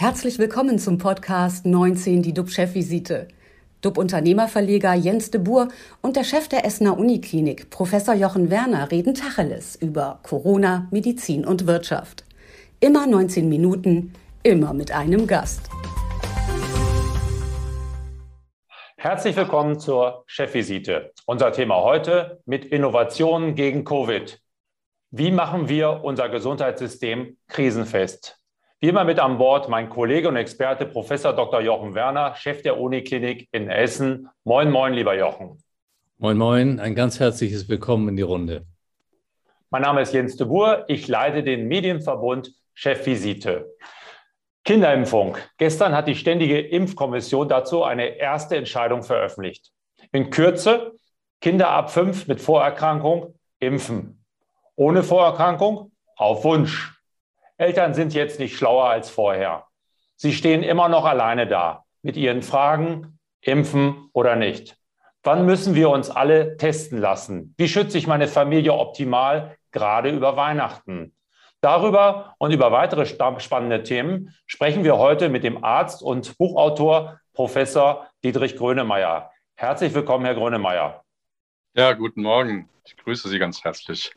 Herzlich willkommen zum Podcast 19, die DUB-Chefvisite. DUB-Unternehmerverleger Jens de Boer und der Chef der Essener Uniklinik, Professor Jochen Werner, reden Tacheles über Corona, Medizin und Wirtschaft. Immer 19 Minuten, immer mit einem Gast. Herzlich willkommen zur Chefvisite. Unser Thema heute mit Innovationen gegen Covid. Wie machen wir unser Gesundheitssystem krisenfest? Wie immer mit an Bord mein Kollege und Experte Professor Dr. Jochen Werner, Chef der Uniklinik in Essen. Moin, moin, lieber Jochen. Moin, moin, ein ganz herzliches Willkommen in die Runde. Mein Name ist Jens de Boer, ich leite den Medienverbund Chefvisite. Kinderimpfung. Gestern hat die Ständige Impfkommission dazu eine erste Entscheidung veröffentlicht. In Kürze, Kinder ab fünf mit Vorerkrankung impfen. Ohne Vorerkrankung auf Wunsch. Eltern sind jetzt nicht schlauer als vorher. Sie stehen immer noch alleine da mit ihren Fragen, impfen oder nicht. Wann müssen wir uns alle testen lassen? Wie schütze ich meine Familie optimal, gerade über Weihnachten? Darüber und über weitere spannende Themen sprechen wir heute mit dem Arzt und Buchautor Professor Dietrich Grönemeyer. Herzlich willkommen, Herr Grönemeyer. Ja, guten Morgen. Ich grüße Sie ganz herzlich.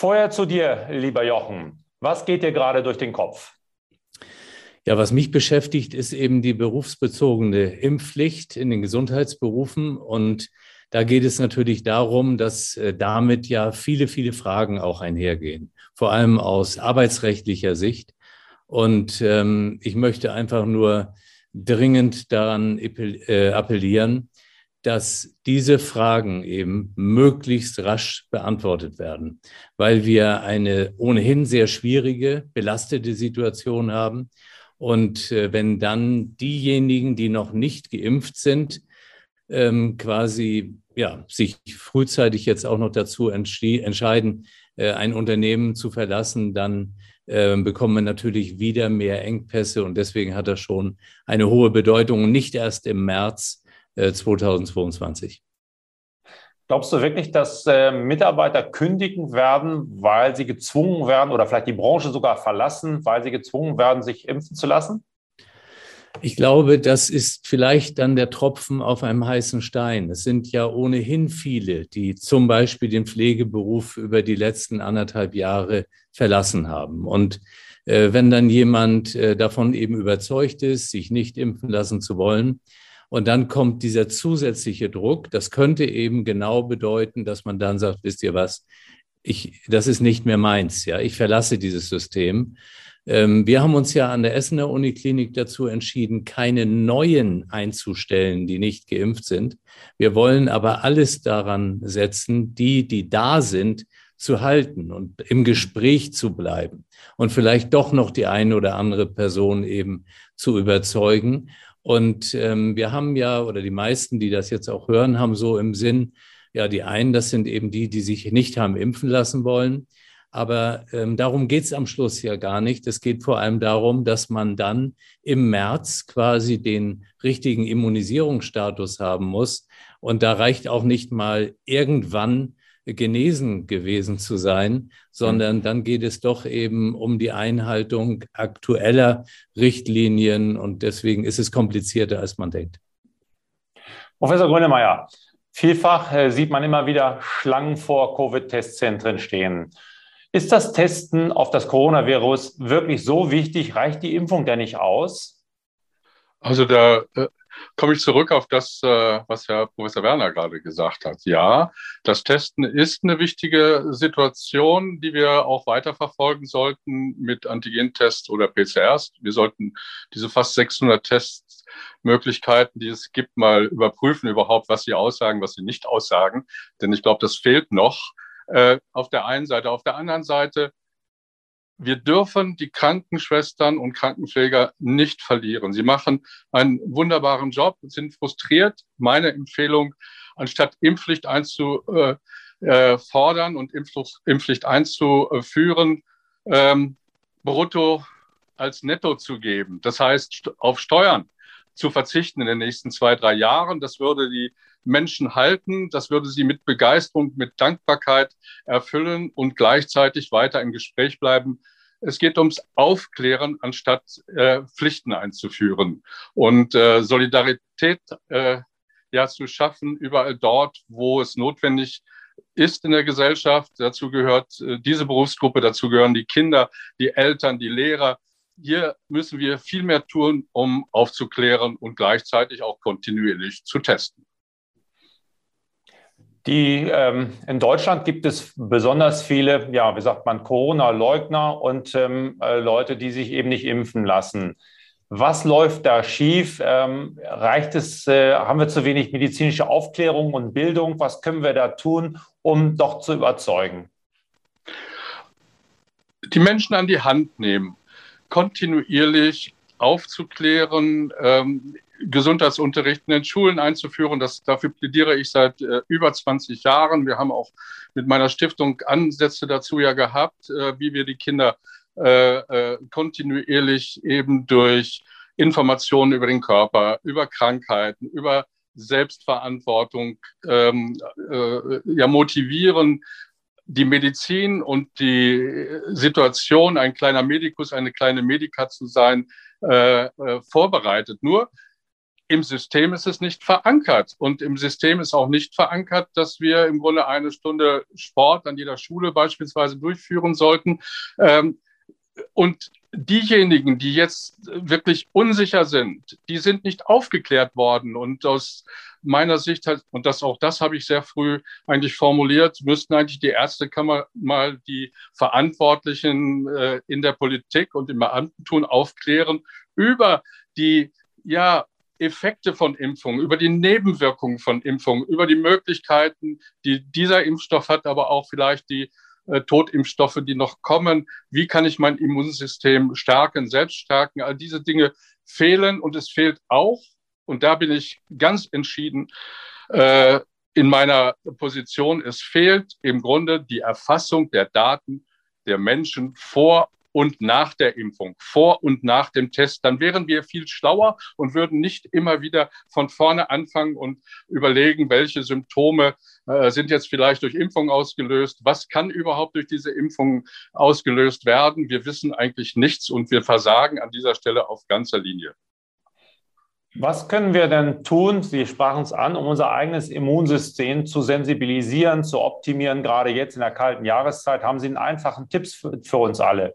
Vorher zu dir, lieber Jochen. Was geht dir gerade durch den Kopf? Ja, was mich beschäftigt, ist eben die berufsbezogene Impfpflicht in den Gesundheitsberufen und da geht es natürlich darum, dass äh, damit ja viele, viele Fragen auch einhergehen, vor allem aus arbeitsrechtlicher Sicht. Und ähm, ich möchte einfach nur dringend daran äh, appellieren, dass diese Fragen eben möglichst rasch beantwortet werden, weil wir eine ohnehin sehr schwierige, belastete Situation haben. Und äh, wenn dann diejenigen, die noch nicht geimpft sind, ähm, quasi ja, sich frühzeitig jetzt auch noch dazu entscheiden, äh, ein Unternehmen zu verlassen, dann äh, bekommen wir natürlich wieder mehr Engpässe und deswegen hat das schon eine hohe Bedeutung, nicht erst im März 2022. Glaubst du wirklich, dass äh, Mitarbeiter kündigen werden, weil sie gezwungen werden oder vielleicht die Branche sogar verlassen, weil sie gezwungen werden, sich impfen zu lassen? Ich glaube, das ist vielleicht dann der Tropfen auf einem heißen Stein. Es sind ja ohnehin viele, die zum Beispiel den Pflegeberuf über die letzten anderthalb Jahre verlassen haben. Und äh, wenn dann jemand äh, davon eben überzeugt ist, sich nicht impfen lassen zu wollen, und dann kommt dieser zusätzliche Druck, das könnte eben genau bedeuten, dass man dann sagt, wisst ihr was, ich, das ist nicht mehr meins, ja, ich verlasse dieses System. Ähm, wir haben uns ja an der Essener Uniklinik dazu entschieden, keine neuen einzustellen, die nicht geimpft sind. Wir wollen aber alles daran setzen, die, die da sind, zu halten und im Gespräch zu bleiben und vielleicht doch noch die eine oder andere Person eben zu überzeugen. Und ähm, wir haben ja, oder die meisten, die das jetzt auch hören, haben so im Sinn, ja, die einen, das sind eben die, die sich nicht haben impfen lassen wollen. Aber ähm, darum geht es am Schluss ja gar nicht. Es geht vor allem darum, dass man dann im März quasi den richtigen Immunisierungsstatus haben muss. Und da reicht auch nicht mal irgendwann genesen gewesen zu sein, sondern mhm. dann geht es doch eben um die Einhaltung aktueller Richtlinien und deswegen ist es komplizierter, als man denkt. Professor Grönemeyer, vielfach äh, sieht man immer wieder Schlangen vor Covid-Testzentren stehen. Ist das Testen auf das Coronavirus wirklich so wichtig? Reicht die Impfung denn nicht aus? Also da äh, komme ich zurück auf das, äh, was Herr Professor Werner gerade gesagt hat. Ja, das Testen ist eine wichtige Situation, die wir auch weiterverfolgen sollten mit Antigentests oder PCRs. Wir sollten diese fast 600 Testmöglichkeiten, die es gibt, mal überprüfen überhaupt, was sie aussagen, was sie nicht aussagen. Denn ich glaube, das fehlt noch äh, auf der einen Seite. Auf der anderen Seite, wir dürfen die Krankenschwestern und Krankenpfleger nicht verlieren. Sie machen einen wunderbaren Job, sind frustriert. Meine Empfehlung, anstatt Impfpflicht einzufordern äh, und Impfpflicht einzuführen, ähm, brutto als netto zu geben. Das heißt, auf Steuern zu verzichten in den nächsten zwei, drei Jahren. Das würde die Menschen halten. Das würde sie mit Begeisterung, mit Dankbarkeit erfüllen und gleichzeitig weiter im Gespräch bleiben Es geht ums Aufklären, anstatt äh, Pflichten einzuführen und äh, Solidarität äh, ja zu schaffen überall dort, wo es notwendig ist in der Gesellschaft. Dazu gehört äh, diese Berufsgruppe, dazu gehören die Kinder, die Eltern, die Lehrer. Hier müssen wir viel mehr tun, um aufzuklären und gleichzeitig auch kontinuierlich zu testen. Die, ähm, in Deutschland gibt es besonders viele, ja, wie sagt man, Corona-Leugner und ähm, äh, Leute, die sich eben nicht impfen lassen. Was läuft da schief? Ähm, reicht es, äh, haben wir zu wenig medizinische Aufklärung und Bildung? Was können wir da tun, um doch zu überzeugen? Die Menschen an die Hand nehmen, kontinuierlich aufzuklären, ähm, Gesundheitsunterricht in den Schulen einzuführen. Das, dafür plädiere ich seit äh, über 20 Jahren. Wir haben auch mit meiner Stiftung Ansätze dazu ja gehabt, äh, wie wir die Kinder äh, äh, kontinuierlich eben durch Informationen über den Körper, über Krankheiten, über Selbstverantwortung ähm, äh, ja motivieren, die Medizin und die Situation, ein kleiner Medikus, eine kleine Medika zu sein, äh, äh, vorbereitet. Nur im System ist es nicht verankert. Und im System ist auch nicht verankert, dass wir im Grunde eine Stunde Sport an jeder Schule beispielsweise durchführen sollten. Ähm, und diejenigen, die jetzt wirklich unsicher sind, die sind nicht aufgeklärt worden. Und aus meiner Sicht, und das auch das habe ich sehr früh eigentlich formuliert, müssten eigentlich die Ärztekammer mal die Verantwortlichen äh, in der Politik und im Beamtentum aufklären über die ja Effekte von Impfungen, über die Nebenwirkungen von Impfungen, über die Möglichkeiten, die dieser Impfstoff hat, aber auch vielleicht die äh, Totimpfstoffe, die noch kommen. Wie kann ich mein Immunsystem stärken, selbst stärken? All diese Dinge fehlen und es fehlt auch, und da bin ich ganz entschieden äh, in meiner Position, es fehlt im Grunde die Erfassung der Daten der Menschen vor und nach der Impfung, vor und nach dem Test, dann wären wir viel schlauer und würden nicht immer wieder von vorne anfangen und überlegen, welche Symptome äh, sind jetzt vielleicht durch Impfung ausgelöst, was kann überhaupt durch diese Impfung ausgelöst werden. Wir wissen eigentlich nichts und wir versagen an dieser Stelle auf ganzer Linie. Was können wir denn tun? Sie sprachen es an, um unser eigenes Immunsystem zu sensibilisieren, zu optimieren. Gerade jetzt in der kalten Jahreszeit haben Sie einen einfachen Tipps für, für uns alle.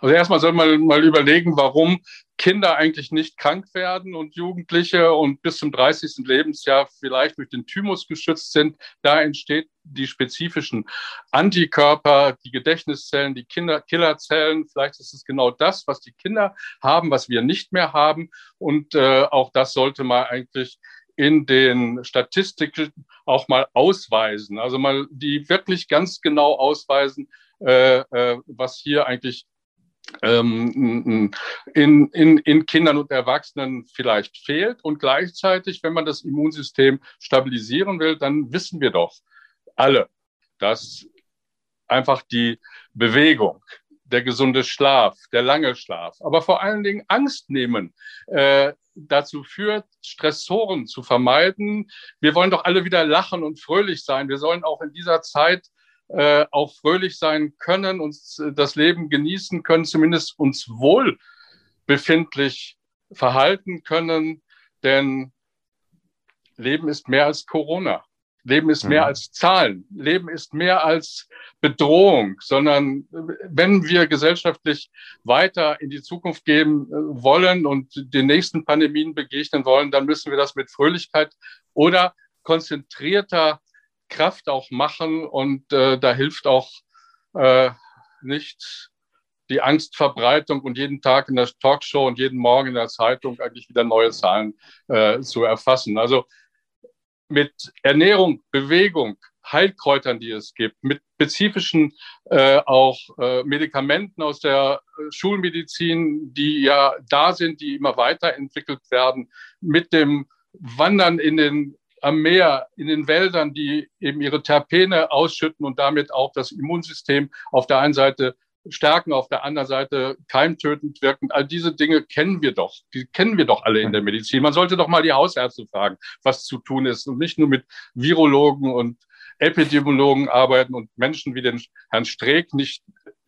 Also erstmal soll man mal überlegen, warum Kinder eigentlich nicht krank werden und Jugendliche und bis zum 30. Lebensjahr vielleicht durch den Thymus geschützt sind. Da entsteht die spezifischen Antikörper, die Gedächtniszellen, die Kinder Killerzellen. Vielleicht ist es genau das, was die Kinder haben, was wir nicht mehr haben. Und äh, auch das sollte man eigentlich in den Statistiken auch mal ausweisen. Also mal die wirklich ganz genau ausweisen, äh, äh, was hier eigentlich in, in, in Kindern und Erwachsenen vielleicht fehlt. Und gleichzeitig, wenn man das Immunsystem stabilisieren will, dann wissen wir doch alle, dass einfach die Bewegung, der gesunde Schlaf, der lange Schlaf, aber vor allen Dingen Angst nehmen, äh, dazu führt, Stressoren zu vermeiden. Wir wollen doch alle wieder lachen und fröhlich sein. Wir sollen auch in dieser Zeit äh, auch fröhlich sein können, uns das Leben genießen können, zumindest uns wohlbefindlich verhalten können. Denn Leben ist mehr als Corona. Leben ist mehr mhm. als Zahlen. Leben ist mehr als Bedrohung, sondern wenn wir gesellschaftlich weiter in die Zukunft gehen äh, wollen und den nächsten Pandemien begegnen wollen, dann müssen wir das mit Fröhlichkeit oder konzentrierter Kraft auch machen und äh, da hilft auch äh, nicht die Angstverbreitung und jeden Tag in der Talkshow und jeden Morgen in der Zeitung eigentlich wieder neue Zahlen äh, zu erfassen. Also mit Ernährung, Bewegung, Heilkräutern, die es gibt, mit spezifischen äh, auch äh, Medikamenten aus der äh, Schulmedizin, die ja da sind, die immer weiterentwickelt werden, mit dem Wandern in den am Meer, in den Wäldern, die eben ihre Terpene ausschütten und damit auch das Immunsystem auf der einen Seite stärken, auf der anderen Seite keimtötend wirken. All diese Dinge kennen wir doch. Die kennen wir doch alle in der Medizin. Man sollte doch mal die Hausärzte fragen, was zu tun ist und nicht nur mit Virologen und Epidemiologen arbeiten und Menschen wie den Herrn Streeck nicht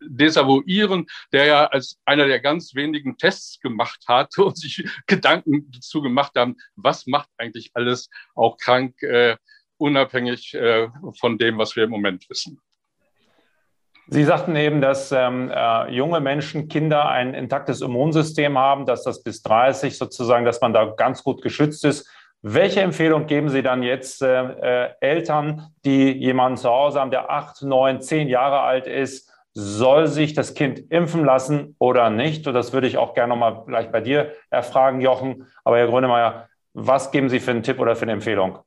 desavouieren, der ja als einer der ganz wenigen Tests gemacht hat und sich Gedanken dazu gemacht haben, was macht eigentlich alles auch krank, äh, unabhängig äh, von dem, was wir im Moment wissen. Sie sagten eben, dass ähm, äh, junge Menschen, Kinder ein intaktes Immunsystem haben, dass das bis 30 sozusagen, dass man da ganz gut geschützt ist. Welche Empfehlung geben Sie dann jetzt äh, äh, Eltern, die jemanden zu Hause haben, der acht, neun, zehn Jahre alt ist? Soll sich das Kind impfen lassen oder nicht? Und das würde ich auch gerne nochmal gleich bei dir erfragen, Jochen. Aber Herr Grönemeyer, was geben Sie für einen Tipp oder für eine Empfehlung?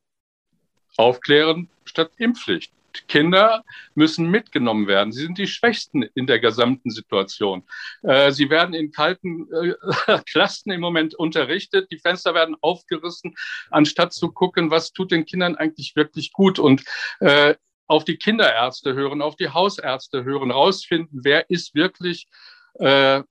Aufklären statt Impfpflicht. Kinder müssen mitgenommen werden. Sie sind die Schwächsten in der gesamten Situation. Äh, sie werden in kalten äh, Klassen im Moment unterrichtet. Die Fenster werden aufgerissen, anstatt zu gucken, was tut den Kindern eigentlich wirklich gut. Und äh, auf die Kinderärzte hören, auf die Hausärzte hören, rausfinden, wer ist wirklich äh,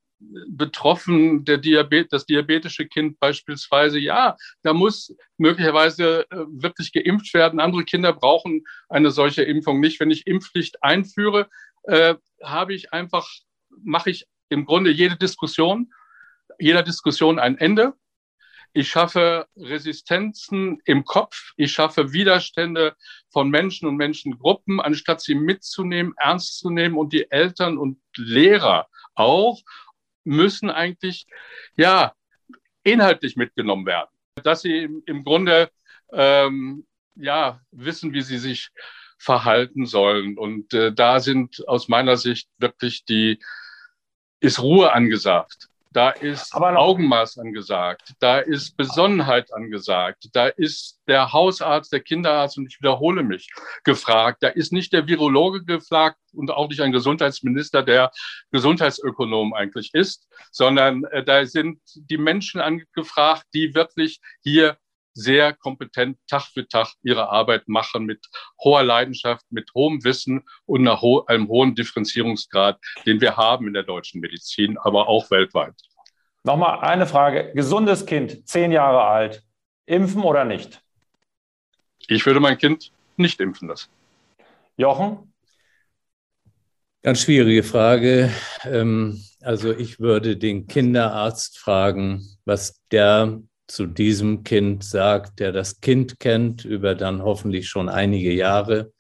betroffen, der Diabet, das diabetische Kind beispielsweise, ja, da muss möglicherweise äh, wirklich geimpft werden. Andere Kinder brauchen eine solche Impfung nicht. Wenn ich Impfpflicht einführe, äh, habe ich einfach, mache ich im Grunde jede Diskussion, jeder Diskussion ein Ende. Ich schaffe Resistenzen im Kopf. Ich schaffe Widerstände von Menschen und Menschengruppen, anstatt sie mitzunehmen, ernst zu nehmen und die Eltern und Lehrer auch müssen eigentlich ja inhaltlich mitgenommen werden, dass sie im Grunde ähm, ja wissen, wie sie sich verhalten sollen. Und äh, da sind aus meiner Sicht wirklich die ist Ruhe angesagt. Da ist Augenmaß angesagt. Da ist Besonnenheit angesagt. Da ist der Hausarzt, der Kinderarzt, und ich wiederhole mich, gefragt. Da ist nicht der Virologe gefragt und auch nicht ein Gesundheitsminister, der Gesundheitsökonom eigentlich ist, sondern äh, da sind die Menschen angefragt, die wirklich hier sehr kompetent Tag für Tag ihre Arbeit machen mit hoher Leidenschaft, mit hohem Wissen und ho einem hohen Differenzierungsgrad, den wir haben in der deutschen Medizin, aber auch weltweit. Nochmal eine Frage. Gesundes Kind, zehn Jahre alt, impfen oder nicht? Ich würde mein Kind nicht impfen lassen. Jochen? Ganz schwierige Frage. Ähm, also ich würde den Kinderarzt fragen, was der zu diesem Kind sagt, der das Kind kennt über dann hoffentlich schon einige Jahre.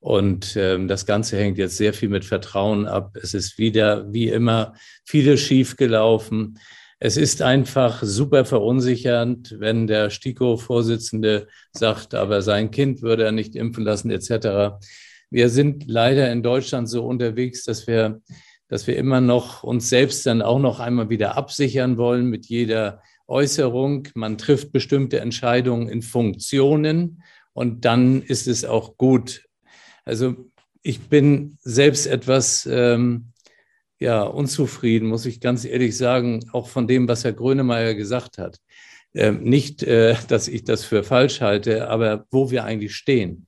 Und ähm, das Ganze hängt jetzt sehr viel mit Vertrauen ab. Es ist wieder, wie immer, vieles schiefgelaufen. Es ist einfach super verunsichernd, wenn der STIKO-Vorsitzende sagt, aber sein Kind würde er nicht impfen lassen, etc. Wir sind leider in Deutschland so unterwegs, dass wir, dass wir immer noch uns selbst dann auch noch einmal wieder absichern wollen mit jeder Äußerung, man trifft bestimmte Entscheidungen in Funktionen und dann ist es auch gut. Also ich bin selbst etwas ähm, ja, unzufrieden, muss ich ganz ehrlich sagen, auch von dem, was Herr Grönemeyer gesagt hat. Ähm, nicht, äh, dass ich das für falsch halte, aber wo wir eigentlich stehen.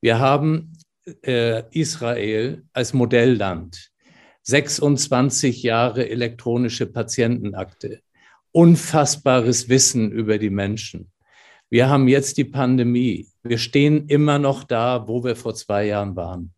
Wir haben äh, Israel als Modellland, 26 Jahre elektronische Patientenakte unfassbares Wissen über die Menschen. Wir haben jetzt die Pandemie. Wir stehen immer noch da, wo wir vor zwei Jahren waren.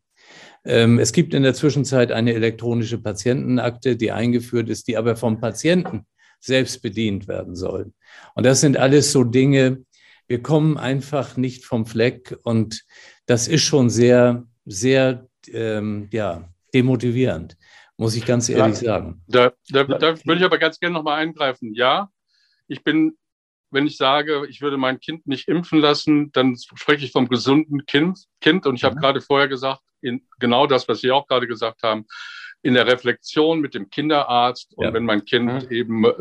Ähm, es gibt in der Zwischenzeit eine elektronische Patientenakte, die eingeführt ist, die aber vom Patienten selbst bedient werden soll. Und das sind alles so Dinge, wir kommen einfach nicht vom Fleck und das ist schon sehr, sehr, ähm, ja, demotivierend muss ich ganz ehrlich ja, sagen. Da, da, da würde ich aber ganz gerne nochmal eingreifen. Ja, ich bin, wenn ich sage, ich würde mein Kind nicht impfen lassen, dann spreche ich vom gesunden Kind. kind und ich habe mhm. gerade vorher gesagt, in, genau das, was Sie auch gerade gesagt haben, in der Reflexion mit dem Kinderarzt und ja. wenn mein Kind mhm. eben äh,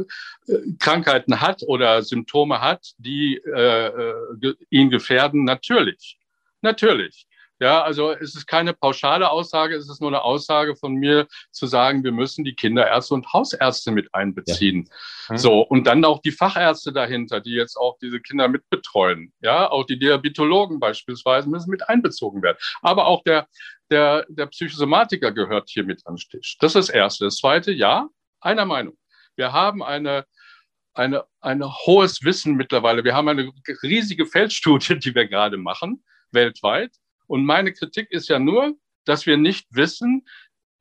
Krankheiten hat oder Symptome hat, die äh, äh ihn gefährden, natürlich, natürlich. Ja, also es ist keine pauschale Aussage, es ist nur eine Aussage von mir zu sagen, wir müssen die Kinderärzte und Hausärzte mit einbeziehen. Ja. So, und dann auch die Fachärzte dahinter, die jetzt auch diese Kinder mitbetreuen. Ja, auch die Diabetologen beispielsweise müssen mit einbezogen werden. Aber auch der, der, der Psychosomatiker gehört hier mit an den Tisch. Das ist das Erste. Das Zweite, ja, einer Meinung. Wir haben eine eine, ein hohes Wissen mittlerweile. Wir haben eine riesige Feldstudie, die wir gerade machen, weltweit. Und meine Kritik ist ja nur, dass wir nicht wissen,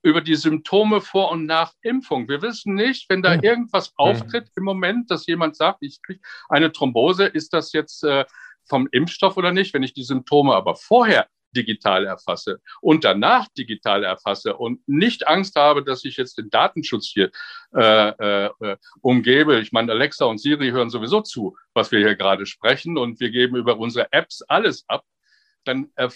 über die Symptome vor und nach Impfung. Wir wissen nicht, wenn da irgendwas auftritt im Moment, dass jemand sagt, ich kriege eine Thrombose, ist das jetzt äh, vom Impfstoff oder nicht? Wenn ich die Symptome aber vorher digital erfasse und danach digital erfasse und nicht Angst habe, dass ich jetzt den Datenschutz hier äh, äh, umgebe. Ich meine, Alexa und Siri hören sowieso zu, was wir hier gerade sprechen und wir geben über unsere Apps alles ab. Dann er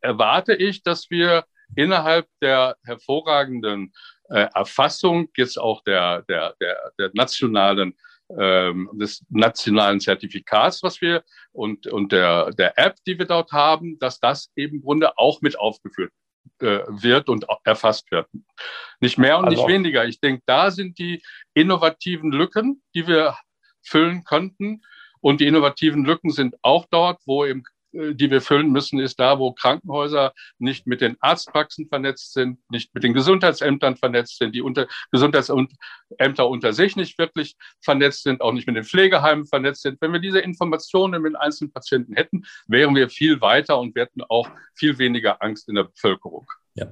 erwarte ich, dass wir innerhalb der hervorragenden äh, Erfassung jetzt auch der, der, der, der nationalen ähm, des nationalen Zertifikats, was wir und, und der, der App, die wir dort haben, dass das eben im Grunde auch mit aufgeführt äh, wird und erfasst wird. Nicht mehr und also nicht weniger. Ich denke, da sind die innovativen Lücken, die wir füllen könnten. Und die innovativen Lücken sind auch dort, wo im äh, die wir füllen müssen, ist da, wo Krankenhäuser nicht mit den Arztpraxen vernetzt sind, nicht mit den Gesundheitsämtern vernetzt sind, die unter, Gesundheitsämter unter sich nicht wirklich vernetzt sind, auch nicht mit den Pflegeheimen vernetzt sind. Wenn wir diese Informationen mit einzelnen Patienten hätten, wären wir viel weiter und wir hätten auch viel weniger Angst in der Bevölkerung. Ja.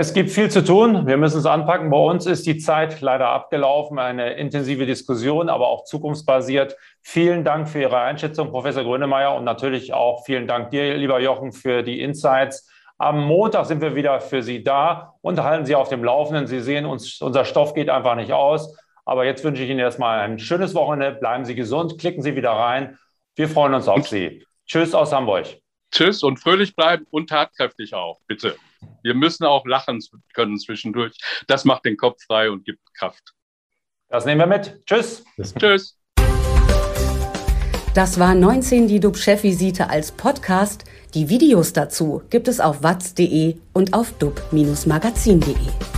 Es gibt viel zu tun. Wir müssen es anpacken. Bei uns ist die Zeit leider abgelaufen. Eine intensive Diskussion, aber auch zukunftsbasiert. Vielen Dank für Ihre Einschätzung, Professor Grönemeyer. Und natürlich auch vielen Dank dir, lieber Jochen, für die Insights. Am Montag sind wir wieder für Sie da und halten Sie auf dem Laufenden. Sie sehen, uns, unser Stoff geht einfach nicht aus. Aber jetzt wünsche ich Ihnen erstmal ein schönes Wochenende. Bleiben Sie gesund. Klicken Sie wieder rein. Wir freuen uns auf Sie. Tschüss aus Hamburg. Tschüss und fröhlich bleiben und tatkräftig auch, bitte. Wir müssen auch lachen können zwischendurch. Das macht den Kopf frei und gibt Kraft. Das nehmen wir mit. Tschüss. Tschüss. Das war 19 die DUB-Chefvisite als Podcast. Die Videos dazu gibt es auf watz.de und auf dub-magazin.de.